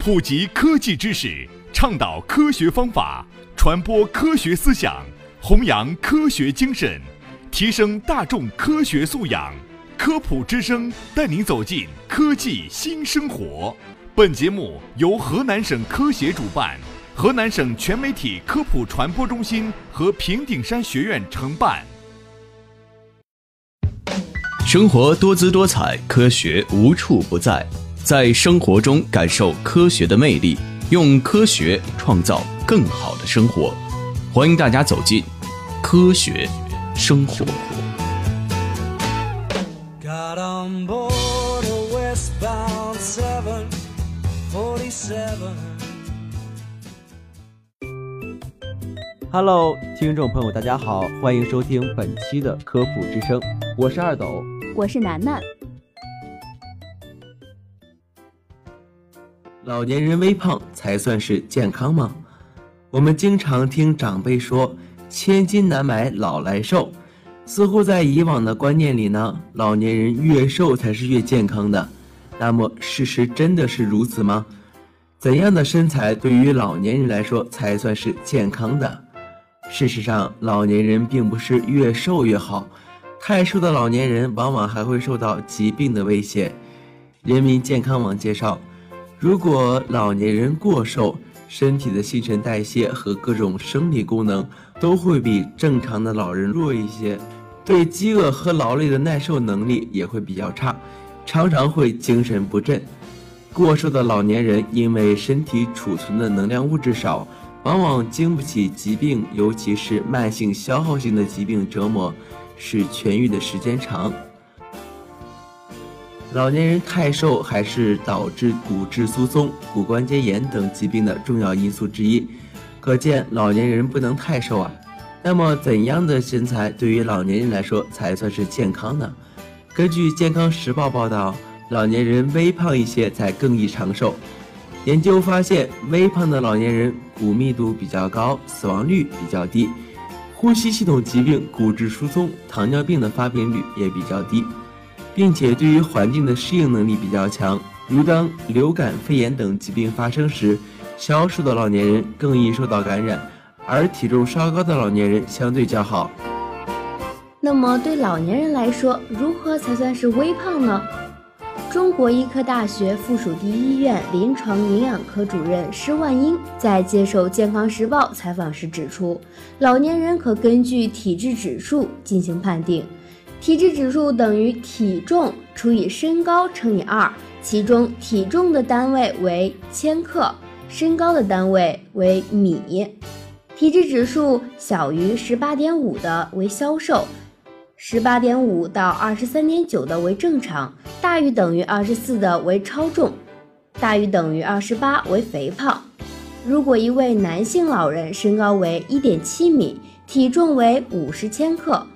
普及科技知识，倡导科学方法，传播科学思想，弘扬科学精神，提升大众科学素养。科普之声带您走进科技新生活。本节目由河南省科协主办，河南省全媒体科普传播中心和平顶山学院承办。生活多姿多彩，科学无处不在，在生活中感受科学的魅力，用科学创造更好的生活。欢迎大家走进科学生活。Got on board a westbound 747. Hello，听众朋友，大家好，欢迎收听本期的科普之声，我是二斗。我是楠楠。老年人微胖才算是健康吗？我们经常听长辈说“千金难买老来瘦”，似乎在以往的观念里呢，老年人越瘦才是越健康的。那么，事实真的是如此吗？怎样的身材对于老年人来说才算是健康的？事实上，老年人并不是越瘦越好，太瘦的老年人往往还会受到疾病的威胁。人民健康网介绍。如果老年人过瘦，身体的新陈代谢和各种生理功能都会比正常的老人弱一些，对饥饿和劳累的耐受能力也会比较差，常常会精神不振。过瘦的老年人因为身体储存的能量物质少，往往经不起疾病，尤其是慢性消耗性的疾病折磨，使痊愈的时间长。老年人太瘦还是导致骨质疏松、骨关节炎等疾病的重要因素之一，可见老年人不能太瘦啊。那么，怎样的身材对于老年人来说才算是健康呢？根据《健康时报》报道，老年人微胖一些才更易长寿。研究发现，微胖的老年人骨密度比较高，死亡率比较低，呼吸系统疾病、骨质疏松、糖尿病的发病率也比较低。并且对于环境的适应能力比较强，如当流感、肺炎等疾病发生时，消瘦的老年人更易受到感染，而体重稍高的老年人相对较好。那么对老年人来说，如何才算是微胖呢？中国医科大学附属第一医院临床营养科主任施万英在接受《健康时报》采访时指出，老年人可根据体质指数进行判定。体质指数等于体重除以身高乘以二，其中体重的单位为千克，身高的单位为米。体质指数小于十八点五的为消瘦，十八点五到二十三点九的为正常，大于等于二十四的为超重，大于等于二十八为肥胖。如果一位男性老人身高为一点七米，体重为五十千克。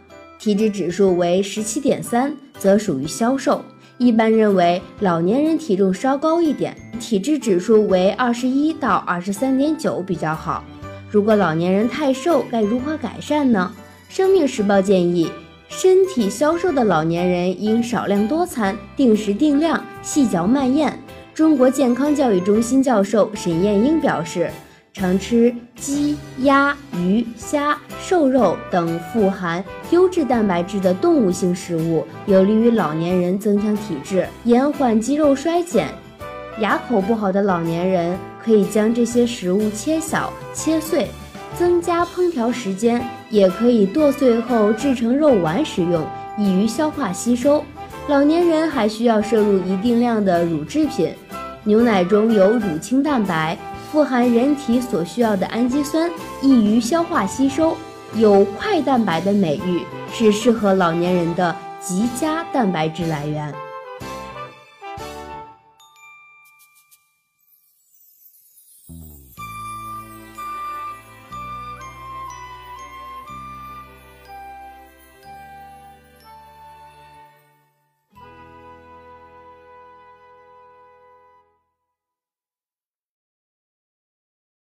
体脂指数为十七点三，则属于消瘦。一般认为，老年人体重稍高一点，体质指数为二十一到二十三点九比较好。如果老年人太瘦，该如何改善呢？生命时报建议，身体消瘦的老年人应少量多餐，定时定量，细嚼慢咽。中国健康教育中心教授沈艳英表示。常吃鸡、鸭、鱼、虾、瘦肉等富含优质蛋白质的动物性食物，有利于老年人增强体质，延缓肌肉衰减。牙口不好的老年人可以将这些食物切小、切碎，增加烹调时间，也可以剁碎后制成肉丸食用，易于消化吸收。老年人还需要摄入一定量的乳制品，牛奶中有乳清蛋白。富含人体所需要的氨基酸，易于消化吸收，有快蛋白的美誉，是适合老年人的极佳蛋白质来源。